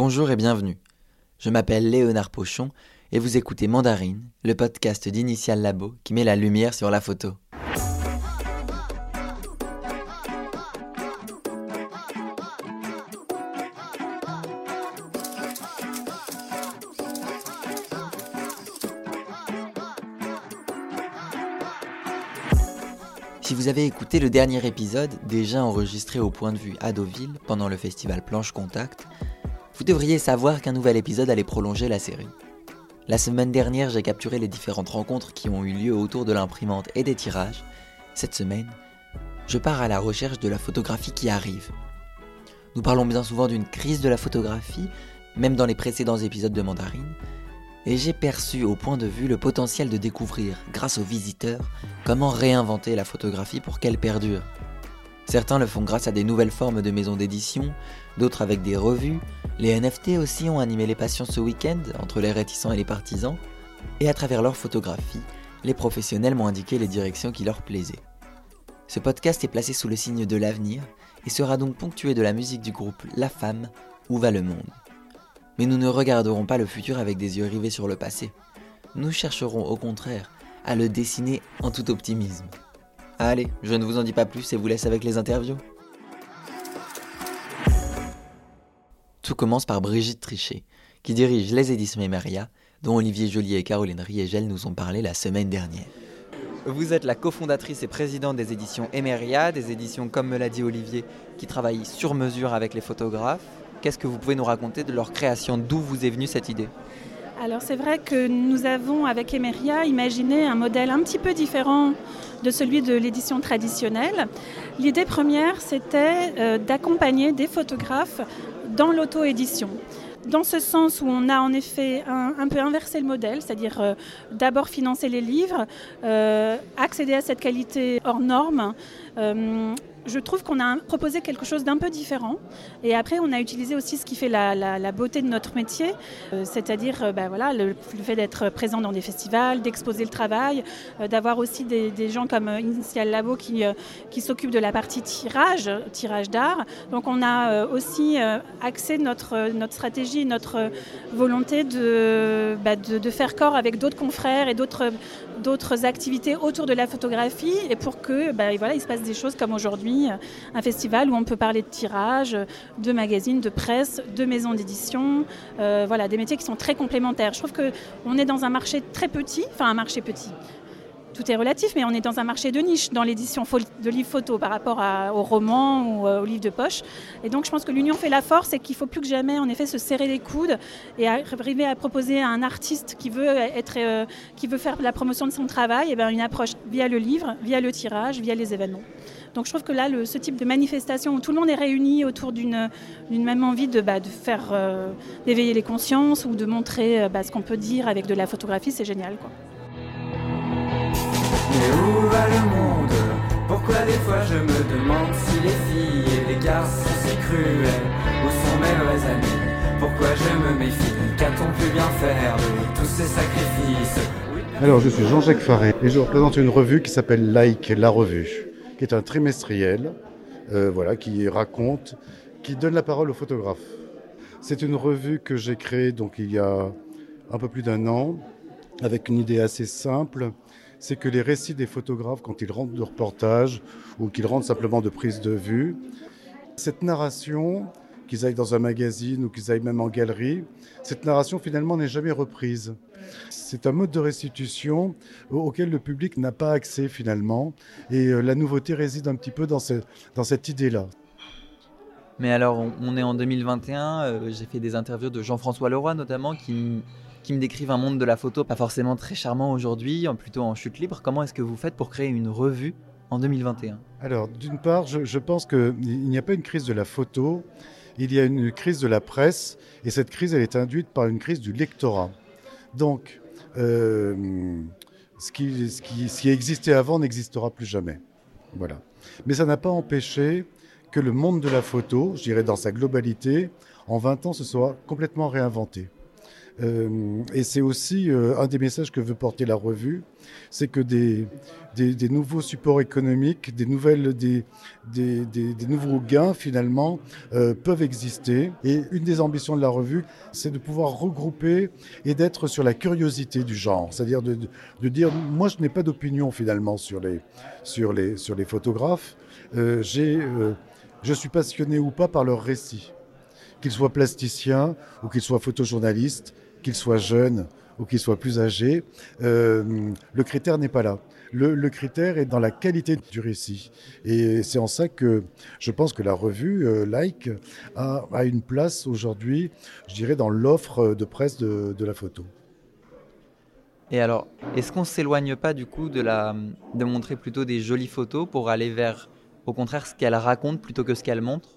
Bonjour et bienvenue. Je m'appelle Léonard Pochon et vous écoutez Mandarine, le podcast d'Initial Labo qui met la lumière sur la photo. Si vous avez écouté le dernier épisode, déjà enregistré au point de vue à Deauville pendant le festival Planche Contact, vous devriez savoir qu'un nouvel épisode allait prolonger la série. La semaine dernière, j'ai capturé les différentes rencontres qui ont eu lieu autour de l'imprimante et des tirages. Cette semaine, je pars à la recherche de la photographie qui arrive. Nous parlons bien souvent d'une crise de la photographie, même dans les précédents épisodes de Mandarine, et j'ai perçu au point de vue le potentiel de découvrir, grâce aux visiteurs, comment réinventer la photographie pour qu'elle perdure. Certains le font grâce à des nouvelles formes de maisons d'édition, d'autres avec des revues. Les NFT aussi ont animé les passions ce week-end, entre les réticents et les partisans, et à travers leurs photographies, les professionnels m'ont indiqué les directions qui leur plaisaient. Ce podcast est placé sous le signe de l'avenir et sera donc ponctué de la musique du groupe La Femme, Où va le monde? Mais nous ne regarderons pas le futur avec des yeux rivés sur le passé. Nous chercherons au contraire à le dessiner en tout optimisme. Allez, je ne vous en dis pas plus et vous laisse avec les interviews. Tout commence par Brigitte Trichet, qui dirige les éditions Emeria, dont Olivier Joly et Caroline Riegel nous ont parlé la semaine dernière. Vous êtes la cofondatrice et présidente des éditions Emeria, des éditions, comme me l'a dit Olivier, qui travaillent sur mesure avec les photographes. Qu'est-ce que vous pouvez nous raconter de leur création? D'où vous est venue cette idée? Alors c'est vrai que nous avons avec Emeria imaginé un modèle un petit peu différent de celui de l'édition traditionnelle. L'idée première, c'était euh, d'accompagner des photographes dans l'auto-édition. Dans ce sens où on a en effet un, peu inversé le modèle, c'est-à-dire euh, d'abord financer les livres, euh, accéder à cette qualité hors norme, je trouve qu'on a proposé quelque chose d'un peu différent. Et après, on a utilisé aussi ce qui fait la, beauté de notre métier, euh, c'est-à-dire euh, ben voilà, le, fait d'être présent dans des festivals, d'exposer le travail, euh, d'avoir aussi des, gens comme Initial Labo qui, s'occupent de la partie tirage, tirage d'art. Donc on a aussi axé notre, notre stratégie, notre volonté de, bah, de, faire corps avec d'autres confrères et d'autres d'autres activités autour de la photographie et pour que bah, voilà, il se passe des choses comme aujourd'hui, un festival où on peut parler de tirage, de magazines, de presse, de maisons d'édition, euh, voilà, des métiers qui sont très complémentaires. Je trouve qu'on est dans un marché très petit, enfin un marché petit, tout est relatif, mais on est dans un marché de niche dans l'édition de livres photo par rapport aux romans ou euh, aux livres de poche. Et donc je pense que l'union fait la force et qu'il faut plus que jamais en effet se serrer les coudes et arriver à proposer à un artiste qui veut, être, euh, qui veut faire la promotion de son travail eh bien, une approche via le livre, via le tirage, via les événements. Donc je trouve que là, le, ce type de manifestation où tout le monde est réuni autour d'une même envie de, bah, de faire euh, d'éveiller les consciences ou de montrer bah, ce qu'on peut dire avec de la photographie, c'est génial. Quoi. Mais où va le monde? Pourquoi des fois je me demande si les filles et les garçons sont si cruels Où sont mes vrais amis? Pourquoi je me méfie? Qu'a-t-on pu bien faire de tous ces sacrifices? Alors je suis Jean-Jacques Faré et je représente une revue qui s'appelle Like la revue, qui est un trimestriel, euh, voilà, qui raconte, qui donne la parole aux photographes. C'est une revue que j'ai créée donc il y a un peu plus d'un an, avec une idée assez simple c'est que les récits des photographes, quand ils rentrent de reportage ou qu'ils rentrent simplement de prise de vue, cette narration, qu'ils aillent dans un magazine ou qu'ils aillent même en galerie, cette narration finalement n'est jamais reprise. C'est un mode de restitution auquel le public n'a pas accès finalement, et euh, la nouveauté réside un petit peu dans, dans cette idée-là. Mais alors, on, est en 2021, euh, j'ai fait des interviews de Jean-François Leroy notamment, qui qui me décrivent un monde de la photo pas forcément très charmant aujourd'hui, plutôt en chute libre. Comment est-ce que vous faites pour créer une revue en 2021 Alors, d'une part, je, pense qu'il n'y a pas une crise de la photo, il y a une crise de la presse, et cette crise, elle est induite par une crise du lectorat. Donc, euh, ce, qui, existait avant n'existera plus jamais. Voilà. Mais ça n'a pas empêché que le monde de la photo, je dirais dans sa globalité, en 20 ans, se soit complètement réinventé. Euh, et c'est aussi euh, un des messages que veut porter la revue, c'est que des, des, nouveaux supports économiques, des, nouvelles, des, nouveaux gains finalement euh, peuvent exister. Et une des ambitions de la revue, c'est de pouvoir regrouper et d'être sur la curiosité du genre, c'est-à-dire de, dire, moi je n'ai pas d'opinion finalement sur les, sur les, sur les photographes, j'ai, je suis passionné ou pas par leur récit qu'ils soient plasticiens ou qu'ils soient photojournalistes, qu'ils soient jeunes ou qu'ils soient plus âgés, euh, le critère n'est pas là. Le, critère est dans la qualité du récit. Et c'est en ça que je pense que la revue euh, Like a, une place aujourd'hui, je dirais, dans l'offre de presse de, la photo. Et alors, est-ce qu'on ne s'éloigne pas du coup de, la, de montrer plutôt des jolies photos pour aller vers, au contraire, ce qu'elle raconte plutôt que ce qu'elle montre?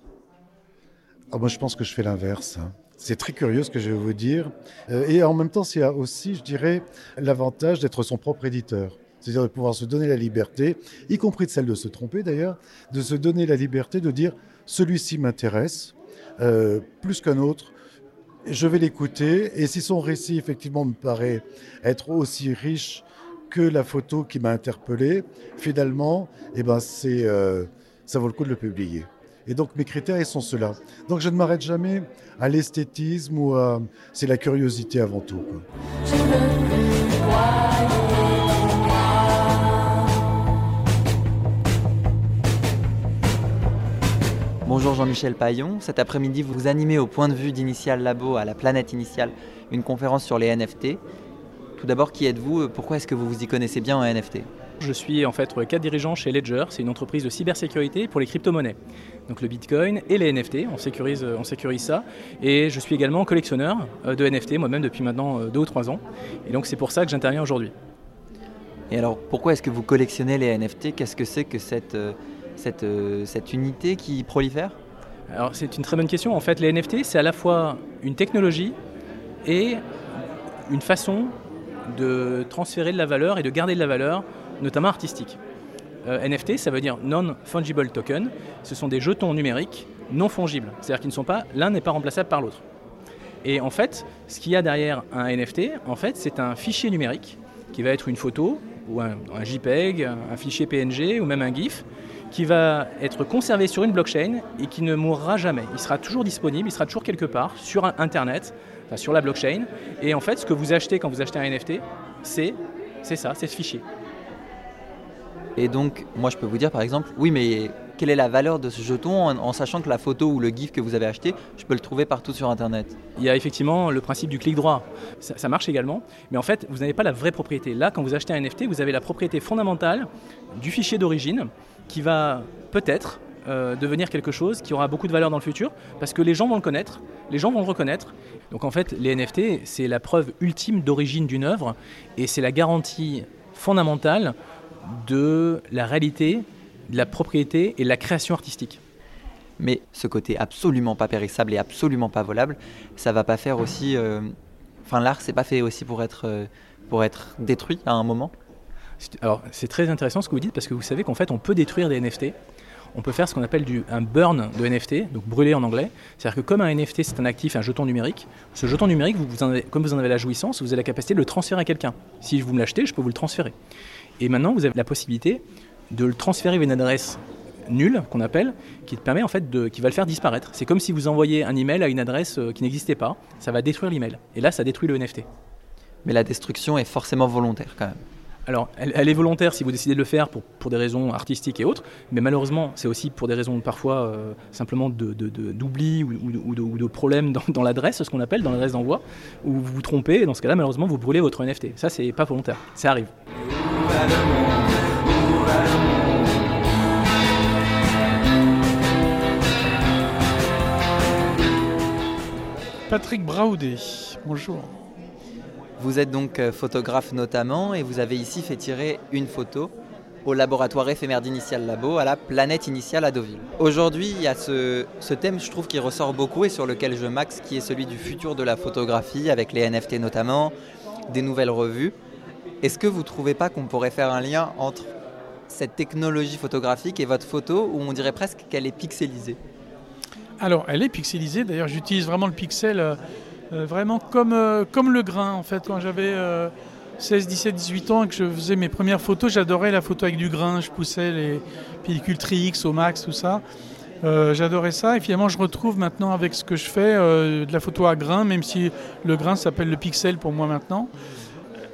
Ah, Moi, je pense que je fais l'inverse. Hein. C'est très curieux ce que je vais vous dire. Euh, et en même temps, c'est aussi, je dirais, l'avantage d'être son propre éditeur. C'est-à-dire de pouvoir se donner la liberté, y compris de celle de se tromper d'ailleurs, de se donner la liberté de dire celui-ci m'intéresse euh, plus qu'un autre. Je vais l'écouter et si son récit effectivement me paraît être aussi riche que la photo qui m'a interpellé, finalement, eh ben c'est, euh, ça vaut le coup de le publier. Et donc mes critères, ils sont ceux-là. Donc je ne m'arrête jamais à l'esthétisme ou à... C'est la curiosité avant tout. Bonjour Jean-Michel Paillon. Cet après-midi, vous animez au point de vue d'Initial Labo à la planète initiale une conférence sur les NFT. Tout d'abord, qui êtes-vous? Pourquoi est-ce que vous vous y connaissez bien en NFT je suis en fait cadre dirigeant chez Ledger, c'est une entreprise de cybersécurité pour les crypto-monnaies. Donc le Bitcoin et les NFT, on sécurise, on sécurise ça. Et je suis également collectionneur euh, de NFT, moi-même depuis maintenant euh, deux ou trois ans. Et donc c'est pour ça que j'interviens aujourd'hui. Et alors pourquoi est-ce que vous collectionnez les NFT Qu'est-ce que c'est que cette, euh, cette, cette unité qui prolifère Alors c'est une très bonne question. En fait les NFT c'est à la fois une technologie et une façon de transférer de la valeur et de garder de la valeur notamment artistique. Euh, NFT, ça veut dire non-fungible token. Ce sont des jetons numériques non fongibles, c'est-à-dire qu'ils ne sont pas, l'un n'est pas remplaçable par l'autre. Et en fait, ce qu'il y a derrière un NFT, en fait, c'est un fichier numérique qui va être une photo ou un, JPEG, un fichier PNG ou même un GIF qui va être conservé sur une blockchain et qui ne mourra jamais. Il sera toujours disponible, il sera toujours quelque part sur Internet, sur la blockchain. Et en fait, ce que vous achetez quand vous achetez un NFT, c'est ça, c'est ce fichier. Et donc, moi, je peux vous dire par exemple, oui, mais quelle est la valeur de ce jeton en, sachant que la photo ou le GIF que vous avez acheté, je peux le trouver partout sur Internet? Il y a effectivement le principe du clic droit. Ça, marche également, mais en fait, vous n'avez pas la vraie propriété. Là, quand vous achetez un NFT, vous avez la propriété fondamentale du fichier d'origine qui va peut-être euh, devenir quelque chose qui aura beaucoup de valeur dans le futur parce que les gens vont le connaître, les gens vont le reconnaître. Donc en fait, les NFT, c'est la preuve ultime d'origine d'une œuvre et c'est la garantie fondamentale de la réalité, de la propriété et de la création artistique. Mais ce côté absolument pas périssable et absolument pas volable, ça va pas faire aussi. Euh, enfin, l'art, c'est pas fait aussi pour être, euh, pour être détruit à un moment Alors, c'est très intéressant ce que vous dites parce que vous savez qu'en fait, on peut détruire des NFT. On peut faire ce qu'on appelle un burn de NFT, donc brûler en anglais. C'est-à-dire que comme un NFT, c'est un actif, un jeton numérique, ce jeton numérique, comme vous en avez la jouissance, vous avez la capacité de le transférer à quelqu'un. Si vous me l'achetez, je peux vous le transférer. Et maintenant, vous avez la possibilité de le transférer vers une adresse nulle qu'on appelle, qui qui va le faire disparaître. C'est comme si vous envoyez un email à une adresse euh, qui n'existait pas, ça va détruire l'email. Et là, ça détruit le NFT. Mais la destruction est forcément volontaire quand même. Alors, elle, est volontaire si vous décidez de le faire pour, des raisons artistiques et autres, mais malheureusement, c'est aussi pour des raisons parfois euh, simplement d'oubli ou, ou, de, ou, de, problèmes dans, dans l'adresse, ce qu'on appelle dans l'adresse d'envoi, où vous vous trompez, et dans ce cas-là, malheureusement, vous brûlez votre NFT. Ça, c'est pas volontaire, ça arrive. Patrick Braudet, bonjour. Vous êtes donc euh, photographe notamment et vous avez ici fait tirer une photo au laboratoire éphémère d'Initial Labo à la planète initiale à Deauville. Aujourd'hui, il y a ce, thème, je trouve, qui ressort beaucoup et sur lequel je max, qui est celui du futur de la photographie, avec les NFT notamment, des nouvelles revues. Est-ce que vous ne trouvez pas qu'on pourrait faire un lien entre cette technologie photographique et votre photo, où on dirait presque qu'elle est pixelisée? Alors, elle est pixelisée. D'ailleurs, j'utilise vraiment le pixel Euh, vraiment comme, euh, comme le grain, en fait. Quand j'avais 16, 17, 18 ans et que je faisais mes premières photos, j'adorais la photo avec du grain. Je poussais les pellicules Tri-X au max, tout ça. j'adorais ça et finalement je retrouve maintenant avec ce que je fais de la photo à grain, même si le grain s'appelle le pixel pour moi maintenant.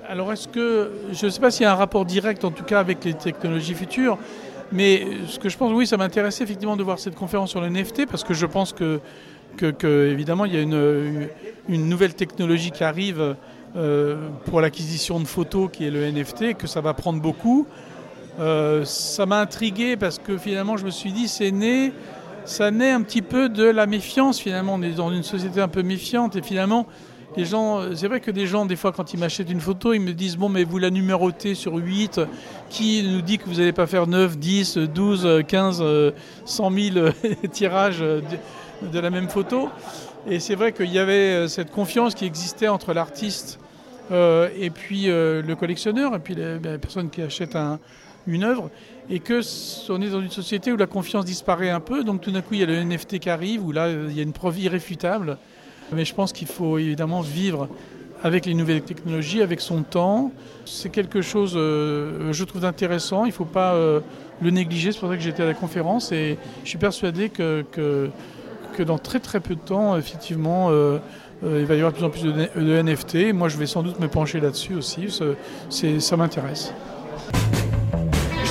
Alors est-ce que, je ne sais pas s'il y a un rapport direct en tout cas avec les technologies futures, mais ce que je pense, oui, ça m'intéressait effectivement de voir cette conférence sur le NFT parce que je pense que, que, évidemment il y a une, nouvelle technologie qui arrive euh, pour l'acquisition de photos qui est le NFT que ça va prendre beaucoup. Euh, ça m'a intrigué parce que finalement je me suis dit c'est né, ça naît un petit peu de la méfiance finalement. On est dans une société un peu méfiante et finalement les gens, c'est vrai que des gens, des fois, quand ils m'achètent une photo, ils me disent Bon, mais vous la numérotez sur 8, qui nous dit que vous n'allez pas faire 9, 10, 12, 15, 100 000 tirages de, la même photo Et c'est vrai qu'il y avait euh, cette confiance qui existait entre l'artiste euh, et puis euh, le collectionneur, et puis ben, la, personne qui achète une œuvre, et que on est dans une société où la confiance disparaît un peu, donc tout d'un coup il y a le NFT qui arrive, où là il y a une preuve irréfutable mais je pense qu'il faut évidemment vivre avec les nouvelles technologies, avec son temps. C'est quelque chose, je trouve, intéressant. Il ne faut pas le négliger. C'est pour ça que j'étais à la conférence et je suis persuadé que, dans très très peu de temps, effectivement, euh, il va y avoir de plus en plus de, NFT. Moi, je vais sans doute me pencher là-dessus aussi. ça m'intéresse.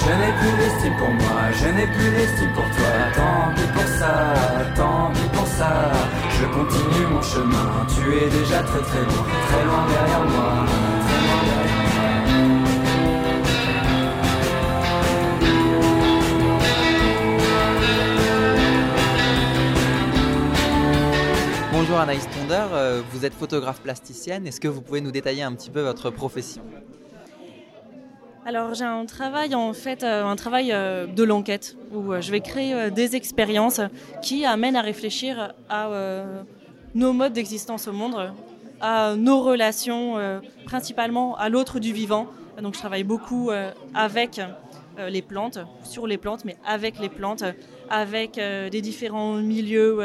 Je n'ai plus l'estime pour moi, je n'ai plus l'estime pour toi. Tant pis pour ça, tant pis pour ça. Je continue mon chemin, tu es déjà très très loin, très loin derrière moi, Bonjour Anaïs Pondeur, euh, vous êtes photographe plasticienne. Est-ce que vous pouvez nous détailler un petit peu votre profession? Alors j'ai un travail en fait, euh, un travail euh, de l'enquête où je vais créer des expériences qui amènent à réfléchir à nos modes d'existence au monde, à nos relations, principalement à l'autre du vivant. Donc je travaille beaucoup avec les plantes, sur les plantes, mais avec les plantes, avec des différents milieux,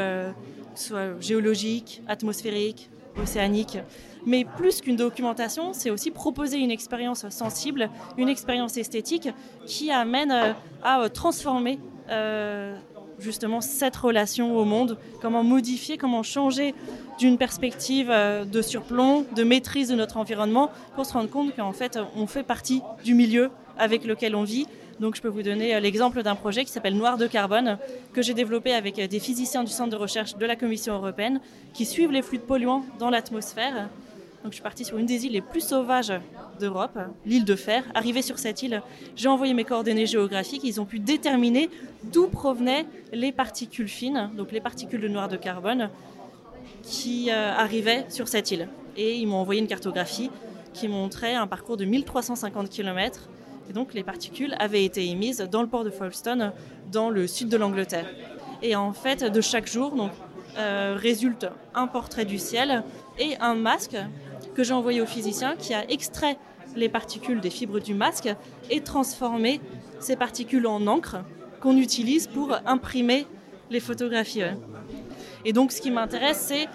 soit géologiques, atmosphériques, océaniques. Mais plus qu'une documentation, c'est aussi proposer une expérience sensible, une expérience esthétique qui amène euh, à euh, transformer euh, justement cette relation au monde, comment modifier, comment changer d'une perspective de surplomb, de maîtrise de notre environnement, pour se rendre compte qu'en fait on fait partie du milieu avec lequel on vit. Donc je peux vous donner l'exemple d'un projet qui s'appelle Noir de carbone, que j'ai développé avec des physiciens du Centre de recherche de la Commission européenne, qui suivent les flux de polluants dans l'atmosphère donc je suis partie sur une des îles les plus sauvages d'Europe, l'île de Fer. Arrivé sur cette île, j'ai envoyé mes coordonnées géographiques. Ils ont pu déterminer d'où provenaient les particules fines, donc les particules de noir de carbone, qui euh, arrivaient sur cette île. Et ils m'ont envoyé une cartographie qui montrait un parcours de 1350 km. Et donc les particules avaient été émises dans le port de Folkestone, dans le sud de l'Angleterre. Et en fait, de chaque jour, donc, euh, résulte un portrait du ciel et un masque que j'ai envoyé au physicien qui a extrait les particules des fibres du masque et transformé ces particules en encre qu'on utilise pour imprimer les photographies. Et donc ce qui m'intéresse, c'est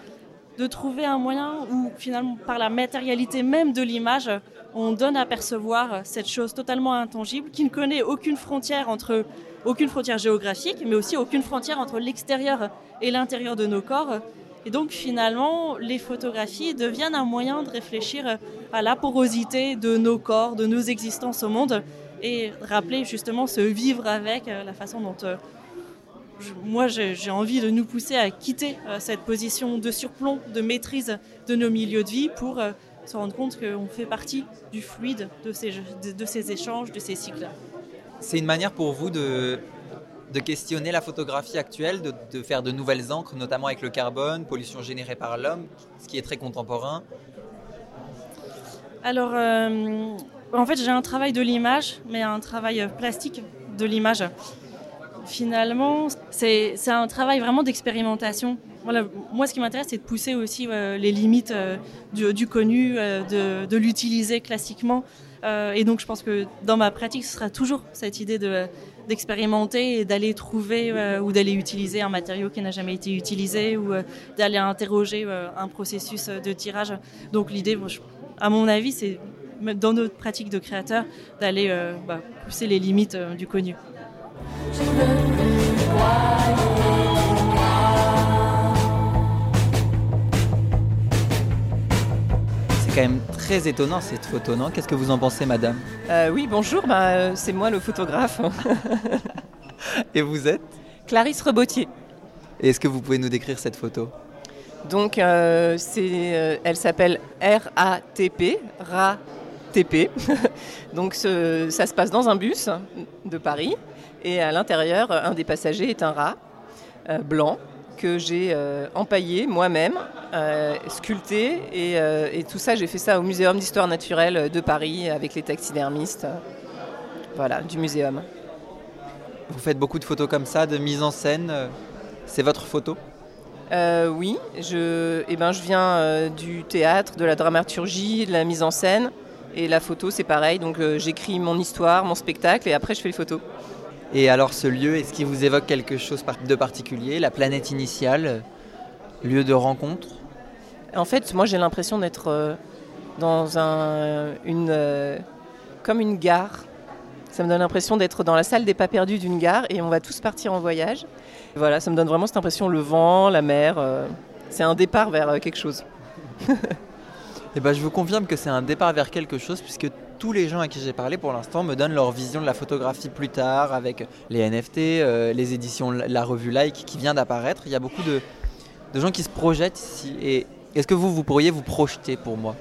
de trouver un moyen où finalement par la matérialité même de l'image, on donne à percevoir cette chose totalement intangible qui ne connaît aucune frontière entre aucune frontière géographique, mais aussi aucune frontière entre l'extérieur et l'intérieur de nos corps, et donc finalement, les photographies deviennent un moyen de réfléchir à la porosité de nos corps, de nos existences au monde, et rappeler justement ce vivre avec, euh, la façon dont euh, moi j'ai envie de nous pousser à quitter euh, cette position de surplomb, de maîtrise de nos milieux de vie pour se rendre compte qu'on fait partie du fluide de ces, de ces échanges, de ces cycles. C'est une manière pour vous de de questionner la photographie actuelle, de, faire de nouvelles encres, notamment avec le carbone, pollution générée par l'homme, ce qui est très contemporain Alors, euh, en fait, j'ai un travail de l'image, mais un travail plastique de l'image. Finalement, c'est un travail vraiment d'expérimentation. moi, ce qui m'intéresse, c'est de pousser aussi les limites du, connu, de, de l'utiliser classiquement. et donc, je pense que dans ma pratique, ce sera toujours cette idée de d'expérimenter et d'aller trouver euh, ou d'aller utiliser un matériau qui n'a jamais été utilisé ou euh, d'aller interroger euh, un processus de tirage. Donc l'idée, à mon avis, c'est dans notre pratique de créateur d'aller bah, pousser les limites du connu. Quand même très étonnant cette photo, non? Qu'est-ce que vous en pensez, madame? Euh, Oui, bonjour, bah, euh, c'est moi le photographe. Et vous êtes? Clarisse Rebotier. Est-ce que vous pouvez nous décrire cette photo? Donc, euh, c'est, elle s'appelle RATP, RATP. Donc, ça se passe dans un bus de Paris. Et à l'intérieur, un des passagers est un rat blanc que j'ai euh, empaillé moi-même, euh, sculpté, euh, et, tout ça, j'ai fait ça au Muséum d'histoire naturelle de Paris avec les taxidermistes, voilà, du muséum. Vous faites beaucoup de photos comme ça, de mise en scène. C'est votre photo? Oui, je, eh ben, je viens du théâtre, de la dramaturgie, de la mise en scène, et la photo, c'est pareil. Donc j'écris mon histoire, mon spectacle, et après je fais les photos. Et alors ce lieu, est-ce qu'il vous évoque quelque chose de particulier La planète initiale Lieu de rencontre? En fait, moi j'ai l'impression d'être euh, dans un, une, euh, comme une gare. Ça me donne l'impression d'être dans la salle des pas perdus d'une gare et on va tous partir en voyage. Voilà, ça me donne vraiment cette impression, le vent, la mer, euh, c'est un départ vers quelque chose. Eh ben, je vous confirme que c'est un départ vers quelque chose puisque tous les gens à qui j'ai parlé pour l'instant me donnent leur vision de la photographie plus tard avec les NFT, euh, les éditions, la revue Like qui vient d'apparaître. Il y a beaucoup de, gens qui se projettent ici. Et est-ce que vous, vous pourriez vous projeter pour moi?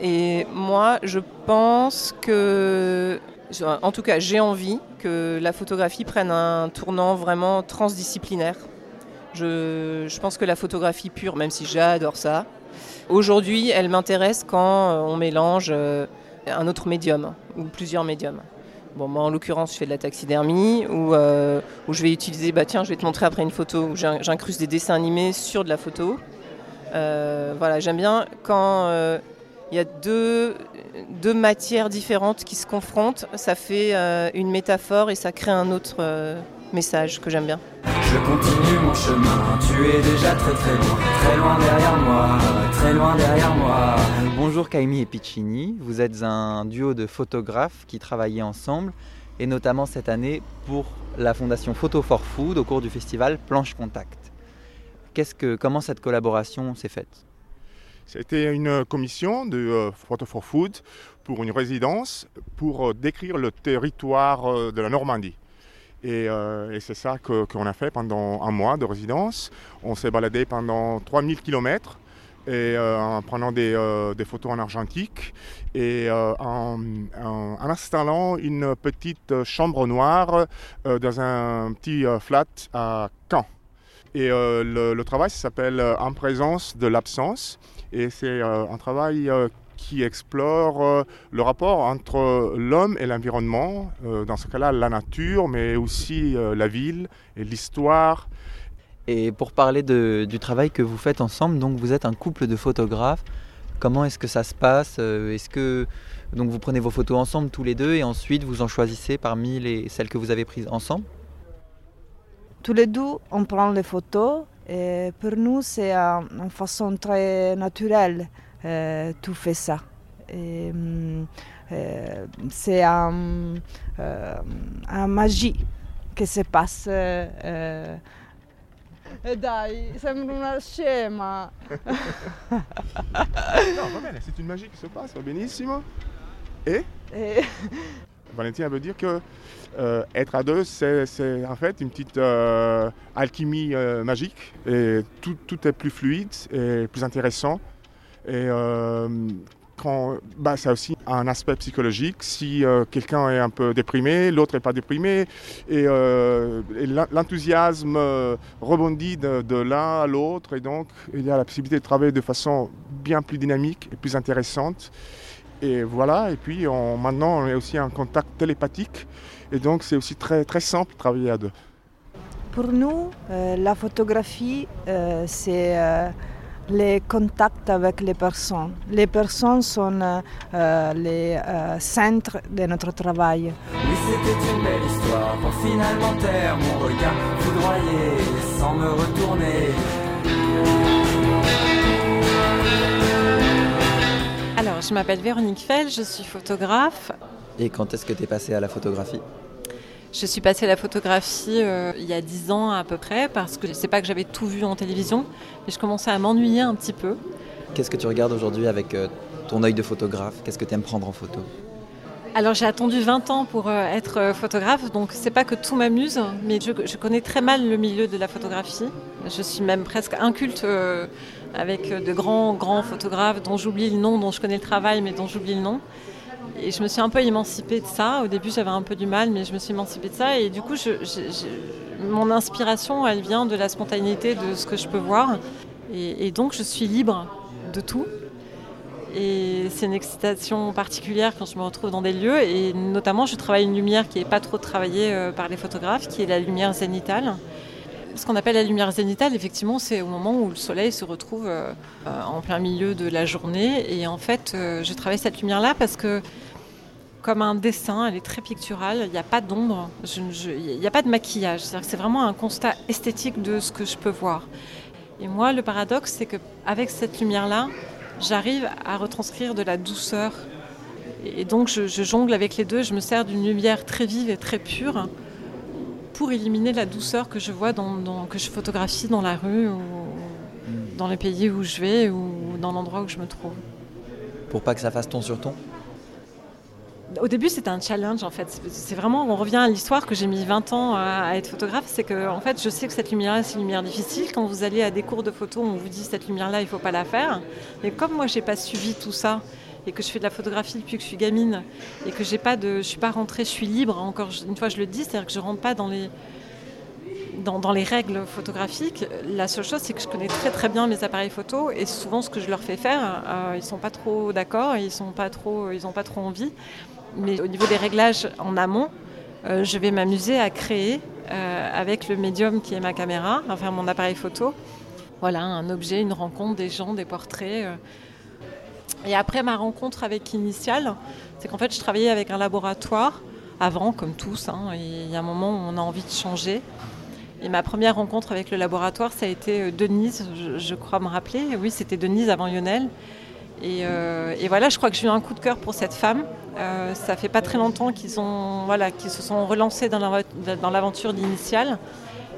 Et moi, je pense que, en tout cas, j'ai envie que la photographie prenne un tournant vraiment transdisciplinaire. Je, je pense que la photographie pure, même si j'adore ça, aujourd'hui, elle m'intéresse quand euh, on mélange euh, un autre médium ou plusieurs médiums. Bon, moi, en l'occurrence, je fais de la taxidermie où, euh, je vais utiliser, bah tiens, je vais te montrer après une photo où j'incruste des dessins animés sur de la photo. Euh, voilà, j'aime bien quand euh, il y a deux, deux matières différentes qui se confrontent, ça fait une métaphore et ça crée un autre message que j'aime bien. Je continue mon chemin, tu es déjà très très loin, très loin derrière moi, très loin derrière moi. Bonjour Kaimi et Piccini, vous êtes un duo de photographes qui travaillaient ensemble et notamment cette année pour la fondation Photo for Food au cours du festival Planche Contact. Qu'est-ce que, comment cette collaboration s'est faite? C'était une commission de euh, Photo for Food pour une résidence pour euh, décrire le territoire euh, de la Normandie. Euh, et, c'est ça qu'on a fait pendant un mois de résidence. On s'est baladé pendant 3000 km et, euh, en prenant euh, des, photos en argentique et en, installant une petite chambre noire dans un petit flat à Caen. Et le, le, travail s'appelle En présence de l'absence et c'est un travail qui explore euh, le rapport entre l'homme et l'environnement, euh, dans ce cas-là la nature, mais aussi euh, la ville et l'histoire. Et pour parler du travail que vous faites ensemble, donc vous êtes un couple de photographes. Comment est-ce que ça se passe Est-ce que donc vous prenez vos photos ensemble tous les deux et ensuite vous en choisissez parmi les, celles que vous avez prises ensemble? Tous les deux, on prend les photos et pour nous c'est une façon très naturelle euh, tout fait ça. Mm, euh, c'est un, euh, un, magie che se passe. Eh, dai, sembra una scema. no, va bene, c'est une magie qui se passe, benissimo. Et, Et... Valentina veut dire que euh, être à deux, c'est en fait une petite euh, alchimie euh, magique et tout, tout, est plus fluide et plus intéressant. Et euh, quand, bah, ça a aussi un aspect psychologique. Si euh, quelqu'un est un peu déprimé, l'autre n'est pas déprimé, et, euh, l'enthousiasme rebondit de, l'un à l'autre, et donc il y a la possibilité de travailler de façon bien plus dynamique et plus intéressante. Et voilà, et puis maintenant on est aussi en contact télépathique, et donc c'est aussi très, très simple de travailler à deux. pour nous, la photographie, c'est les contacts avec les personnes. Les personnes sont euh, les euh, centres de notre travail. Oui, c'était une belle histoire pour finalement taire mon regard foudroyé sans me retourner. Alors, je m'appelle Véronique Fell, je suis photographe. Et quand est-ce que tu es passée à la photographie? Je suis passée à la photographie euh, il y a 10 ans à peu près, parce que c'est pas que j'avais tout vu en télévision, mais je commençais à m'ennuyer un petit peu. Qu'est-ce que tu regardes aujourd'hui avec euh, ton œil de photographe? Qu'est-ce que tu aimes prendre en photo? Alors j'ai attendu 20 ans pour euh, être photographe, donc c'est pas que tout m'amuse, mais je, je connais très mal le milieu de la photographie. Je suis même presque inculte avec de grands, grands photographes dont j'oublie le nom, dont je connais le travail, mais dont j'oublie le nom. Et je me suis un peu émancipée de ça. Au début, j'avais un peu du mal, mais je me suis émancipée de ça. Et du coup, mon inspiration, elle vient de la spontanéité de ce que je peux voir. Et, et donc, je suis libre de tout. Et c'est une excitation particulière quand je me retrouve dans des lieux. Et notamment, je travaille une lumière qui n'est pas trop travaillée euh, par les photographes, qui est la lumière zénitale. Ce qu'on appelle la lumière zénitale, effectivement, c'est au moment où le soleil se retrouve euh, en plein milieu de la journée. Et en fait, euh, je travaille cette lumière-là parce que, comme un dessin, elle est très picturale, il n'y a pas d'ombre, il n'y a pas de maquillage. C'est vraiment un constat esthétique de ce que je peux voir. Et moi, le paradoxe, c'est qu'avec cette lumière-là, j'arrive à retranscrire de la douceur. Et donc, je jongle avec les deux, je me sers d'une lumière très vive et très pure pour éliminer la douceur que je vois, dans, dans- que je photographie dans la rue ou dans les pays où je vais ou dans l'endroit où je me trouve. Pour pas que ça fasse ton sur ton? Au début, c'était un challenge en fait. C'est- vraiment, on revient à l'histoire que j'ai mis 20 ans à, être photographe. C'est que, en fait, je sais que cette lumière-là, c'est une lumière difficile. Quand vous allez à des cours de photo, on vous dit cette lumière-là, il faut pas la faire. Mais comme moi, j'ai pas suivi tout ça et que je fais de la photographie depuis que je suis gamine et que j'ai pas de, je suis pas rentrée, je suis libre. Encore une fois, je le dis, c'est-à-dire que je rentre pas dans les dans, les règles photographiques, la seule chose, c'est que je connais très très bien mes appareils photo et souvent ce que je leur fais faire, euh, ils sont pas trop d'accord, ils sont pas trop, ils ont pas trop envie. Mais au niveau des réglages en amont, euh, je vais m'amuser à créer euh, avec le médium qui est ma caméra, enfin mon appareil photo. Voilà, un objet, une rencontre, des gens, des portraits. Et après ma rencontre avec Initial, c'est qu'en fait je travaillais avec un laboratoire avant, comme tous, hein, et il y a un moment où on a envie de changer. Et ma première rencontre avec le laboratoire, ça a été euh, Denise, je, crois me rappeler. Oui, c'était Denise avant Lionel. Et, euh, et voilà, je crois que j'ai eu un coup de cœur pour cette femme. Euh, ça fait pas très longtemps qu'ils voilà, se sont relancés dans la- dans l'aventure d'Initial.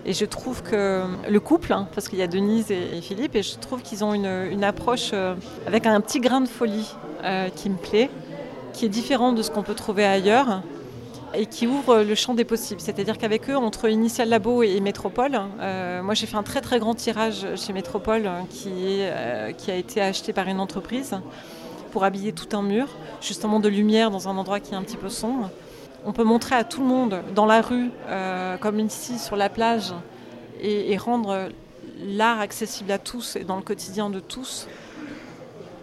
Et je trouve que le couple, hein, parce qu'il y a Denise et, Philippe, et je trouve qu'ils ont une, approche euh, avec un petit grain de folie euh, qui me plaît, qui est différent de ce qu'on peut trouver ailleurs et qui ouvre le champ des possibles. C'est-à-dire qu'avec eux, entre Initial Labo et Métropole, euh, moi j'ai fait un très très grand tirage chez Métropole qui a été acheté par une entreprise pour habiller tout un mur, justement de lumière dans un endroit qui est un petit peu sombre. On peut montrer à tout le monde, dans la rue, euh, comme ici sur la plage, et, rendre l'art accessible à tous et dans le quotidien de tous.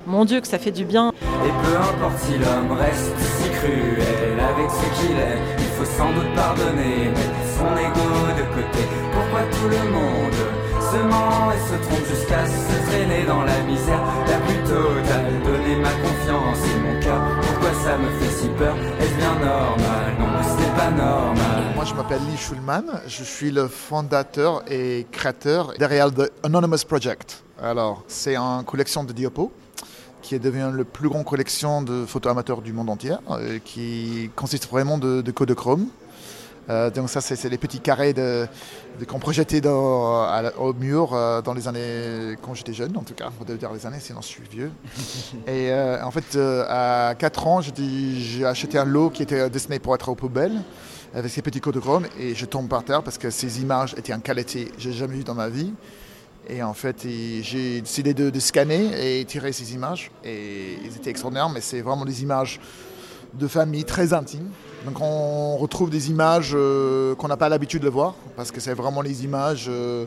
Mon Dieu, que ça fait du bien. Et peu importe si l'homme reste si cruel avec ce qu'il est, il faut sans doute pardonner, mettre son ego de côté. Pourquoi tout le monde se ment et se trompe jusqu'à se traîner dans la misère? La plus totale Donner ma confiance mon pourquoi ça me fait si peur? Est-ce bien normal? Non, pas normal. Moi, je m'appelle Lee Schulman. Je suis le fondateur et créateur derrière The Anonymous Project. Alors, c'est une collection de diapos qui est devenue la plus grande collection de photos amateurs du monde entier, euh, qui consiste vraiment de, de Kodachrome. Euh, donc ça, c'est les petits carrés de, de- qu'on projetait dans- à la- au mur euh, dans les années, quand j'étais jeune en tout cas, devait dire les années, sinon je suis vieux. Et euh, en fait, à 4 ans, j'ai acheté un lot qui était destiné pour être aux poubelles, avec ces petits Kodachrome, et je tombe par terre parce que ces images étaient en qualité que j'ai jamais vue dans ma vie. Et en fait, j'ai décidé de, de scanner et tirer ces images. Et ils étaient extraordinaires, mais c'est vraiment des images de famille très intimes. Donc on retrouve des images euh, qu'on n'a pas l'habitude de voir, parce que c'est vraiment les images euh,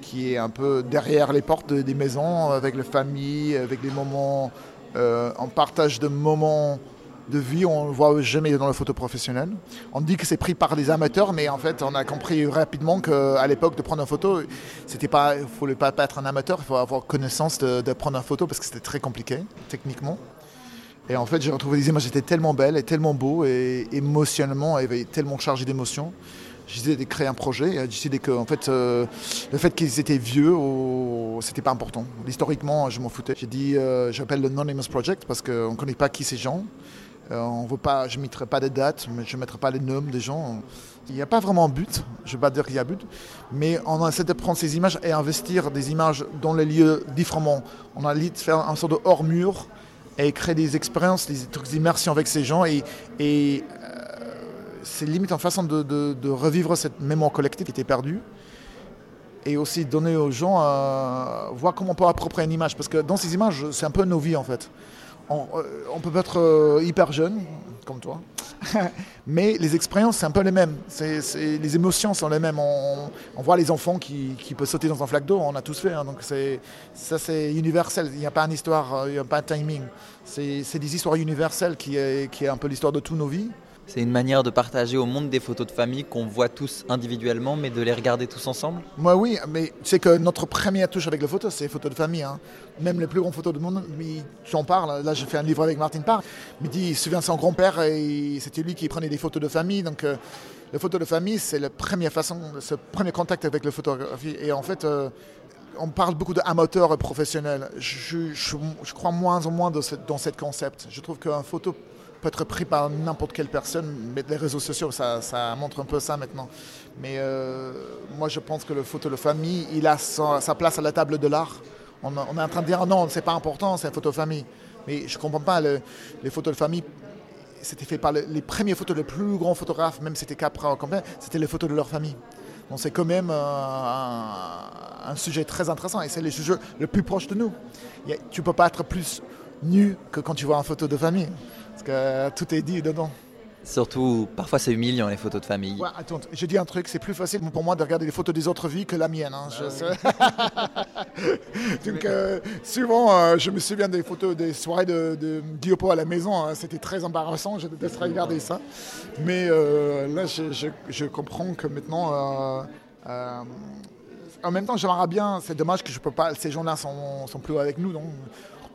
qui est un peu derrière les portes de- des maisons, avec la famille, avec des moments, euh, en partage de moments de vie, on ne le voit jamais dans la photo professionnelle. On dit que c'est pris par des amateurs, mais en fait, on a compris rapidement qu'à l'époque, de prendre une photo, il ne fallait pas, être un amateur, il faut avoir connaissance de prendre une photo parce que c'était très compliqué, techniquement. Et en fait, j'ai retrouvé des images qui étaient tellement belles et tellement beaux et émotionnellement, tellement chargé d'émotions. J'ai décidé de créer un projet. J'ai décidé que en fait, euh, le fait qu'ils étaient vieux, oh, c'était pas important. Historiquement, je m'en foutais. J'ai dit, euh, j'appelle le Anonymous Project parce qu'on ne connaît pas qui ces gens. Euh, on veut pas, je ne mettrai pas des dates, mais je ne mettrai pas les noms des gens. Il n'y a pas vraiment de but, je ne vais pas dire qu'il y a but, mais on essaie de prendre ces images et investir des images dans les lieux différemment. On a l'idée de faire un sorte de hors-mur et créer des expériences, des trucs d'immersion avec ces gens. Et, euh, c'est limite en façon de, revivre cette mémoire collective qui était perdue. Et aussi donner aux gens à voir comment on peut approprier une image. Parce que dans ces images, c'est un peu nos vies en fait. On, euh, on peut être euh, hyper jeune, comme toi, mais les expériences, c'est un peu les mêmes. C'est, les émotions sont les mêmes. On, voit les enfants qui, qui, peuvent sauter dans un flaque d'eau, on a tous fait. Hein, donc ça, c'est universel. Il n'y a pas une histoire, il n'y a pas un timing. C'est, c'est des histoires universelles qui est, qui est un peu l'histoire de toutes nos vies. C'est une manière de partager au monde des photos de famille qu'on voit tous individuellement, mais de les regarder tous ensemble Moi, oui, mais c'est que notre première touche avec les photos, c'est les photos de famille. Hein. Même les plus grandes photos du monde, j'en parle. Là, j'ai fait un livre avec Martin Parr. Il dit il se souvient de son grand-père et c'était lui qui prenait des photos de famille. Donc, euh, les photos de famille, c'est la première façon, ce premier contact avec la photographie. Et en fait, euh, on parle beaucoup d'amateurs professionnels. Je, je, je, crois moins en moins dans ce concept. Je trouve qu'un photo peut être pris par n'importe quelle personne, mais les réseaux sociaux, ça, montre un peu ça maintenant. Mais euh, moi, je pense que le photo de famille, il a sa, place à la table de l'art. On, est en train de dire non, c'est pas important, c'est une photo de famille. Mais je comprends pas, le, les photos de famille, c'était fait par le, les premières photos, les plus grands photographes, même c'était Capra, c'était les photos de leur famille. Donc c'est quand même euh, un, un, sujet très intéressant et c'est le sujet le plus proche de nous. A, tu peux pas être plus nu que quand tu vois une photo de famille. Parce que tout est dit dedans. Surtout, parfois c'est humiliant les photos de famille. Ouais, attends, je dis un truc, c'est plus facile pour moi de regarder les photos des autres vies que la mienne. Hein, Ah je Donc euh, souvent, euh, je me souviens des photos des soirées de, de Diopo à la maison, hein, c'était très embarrassant, je déteste regarder ça. Mais euh, là, je, je, je, comprends que maintenant... En même temps, j'aimerais bien, c'est dommage que je peux pas, ces gens-là sont, sont plus avec nous, donc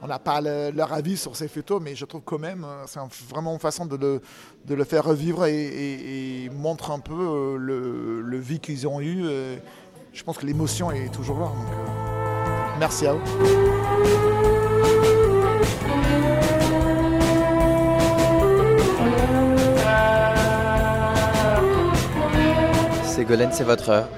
on n'a pas le, leur avis sur ces photos, mais je trouve quand même, c'est vraiment une façon de le, faire revivre et, et, montre un peu le, le vie qu'ils ont eu. Je pense que l'émotion est toujours là. Euh, merci à eux. Ségolène, c'est votre heure.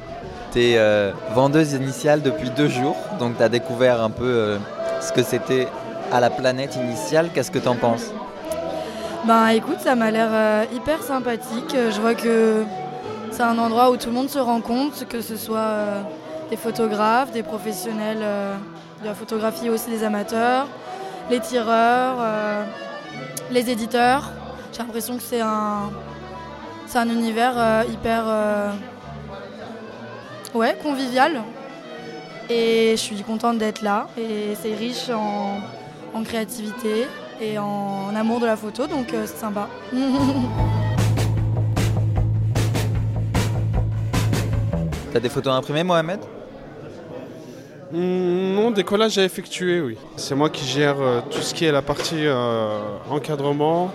Tu es euh, vendeuse initiale depuis deux jours, donc tu as découvert un peu euh, ce que c'était à la planète initiale. Qu'est-ce que tu en penses Ben écoute, ça m'a l'air euh, hyper sympathique. Je vois que c'est un endroit où tout le monde se rencontre, que ce soit euh, des photographes, des professionnels euh, de la photographie, aussi des amateurs, les tireurs, euh, les éditeurs. J'ai l'impression que c'est un, un univers euh, hyper ouais, convivial. Et je suis contente d'être là. Et c'est riche en, en, créativité et en, en, amour de la photo, donc euh, c'est sympa. T'as des photos imprimées, Mohamed? Mmh, Non, des collages à effectuer, oui. C'est moi qui gère euh, tout ce qui est la partie euh, encadrement,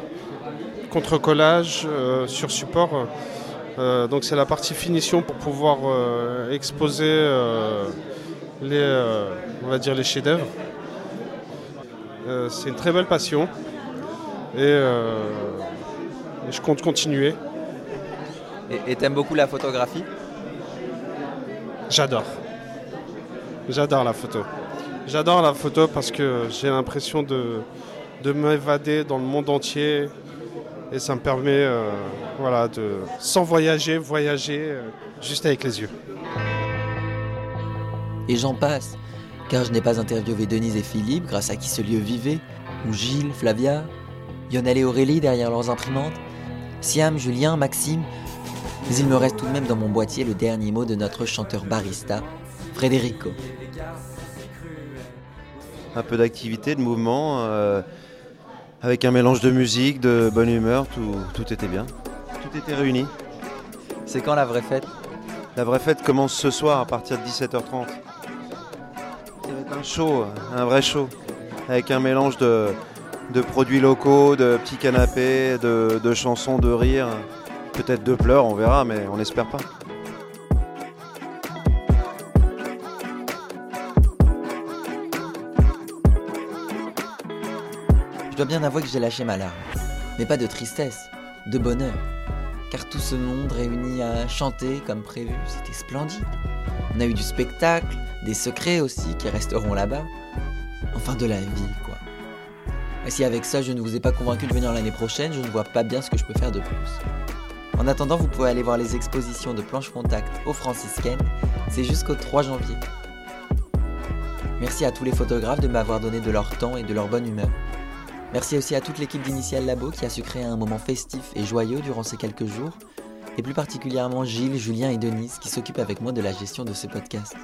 contre-collage euh, sur support. Euh, donc c'est la partie finition pour pouvoir euh, exposer les, on va dire les chefs-d'œuvre. c'est une très belle passion et, et je compte continuer. Et t'aimes beaucoup la photographie? J'adore. J'adore la photo. J'adore la photo parce que j'ai l'impression de, de m'évader dans le monde entier et ça me permet euh, voilà, de, sans voyager, voyager euh, juste avec les yeux. Et j'en passe, car je n'ai pas interviewé Denise et Philippe, grâce à qui ce lieu vivait, ou Gilles, Flavia, Lionel et Aurélie derrière leurs imprimantes, Siam, Julien, Maxime, mais il me reste tout de même dans mon boîtier le dernier mot de notre chanteur barista, Frédérico. Un peu d'activité, de mouvement, euh, avec un mélange de musique, de bonne humeur, tout, tout était bien. Tout était réuni. C'est quand la vraie fête? La vraie fête commence ce soir à partir de 17h30. Show, un vrai show, avec un mélange de, produits locaux, de petits canapés, de, de chansons, de rires, peut-être de pleurs, on verra, mais on n'espère pas. Je dois bien avouer que j'ai lâché ma larme. Mais pas de tristesse, de bonheur. Car tout ce monde réuni à chanter comme prévu, c'était splendide. On a eu du spectacle, des secrets aussi qui resteront là-bas. Enfin de la vie, quoi. Et si avec ça je ne vous ai pas convaincu de venir l'année prochaine, je ne vois pas bien ce que je peux faire de plus. En attendant, vous pouvez aller voir les expositions de planche contact aux franciscaines. C'est jusqu'au 3 janvier. Merci à tous les photographes de m'avoir donné de leur temps et de leur bonne humeur. Merci aussi à toute l'équipe d'Initial Labo qui a su créer un moment festif et joyeux durant ces quelques jours, et plus particulièrement Gilles, Julien et Denise qui s'occupent avec moi de la gestion de ce podcast.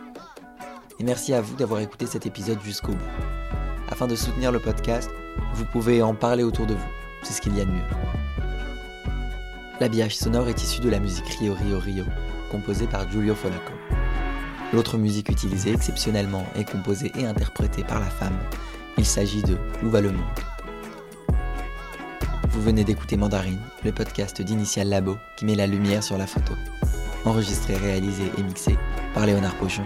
Et merci à vous d'avoir écouté cet épisode jusqu'au bout. Afin de soutenir le podcast, vous pouvez en parler autour de vous, c'est ce qu'il y a de mieux. L'habillage sonore est issu de la musique Rio Rio Rio, composée par Giulio Fonaco. L'autre musique utilisée exceptionnellement est composée et interprétée par la femme. Il s'agit de Où va le monde? Vous venez d'écouter Mandarine, le podcast d'Initial Labo qui met la lumière sur la photo. Enregistré, réalisé et mixé par Léonard Pochon.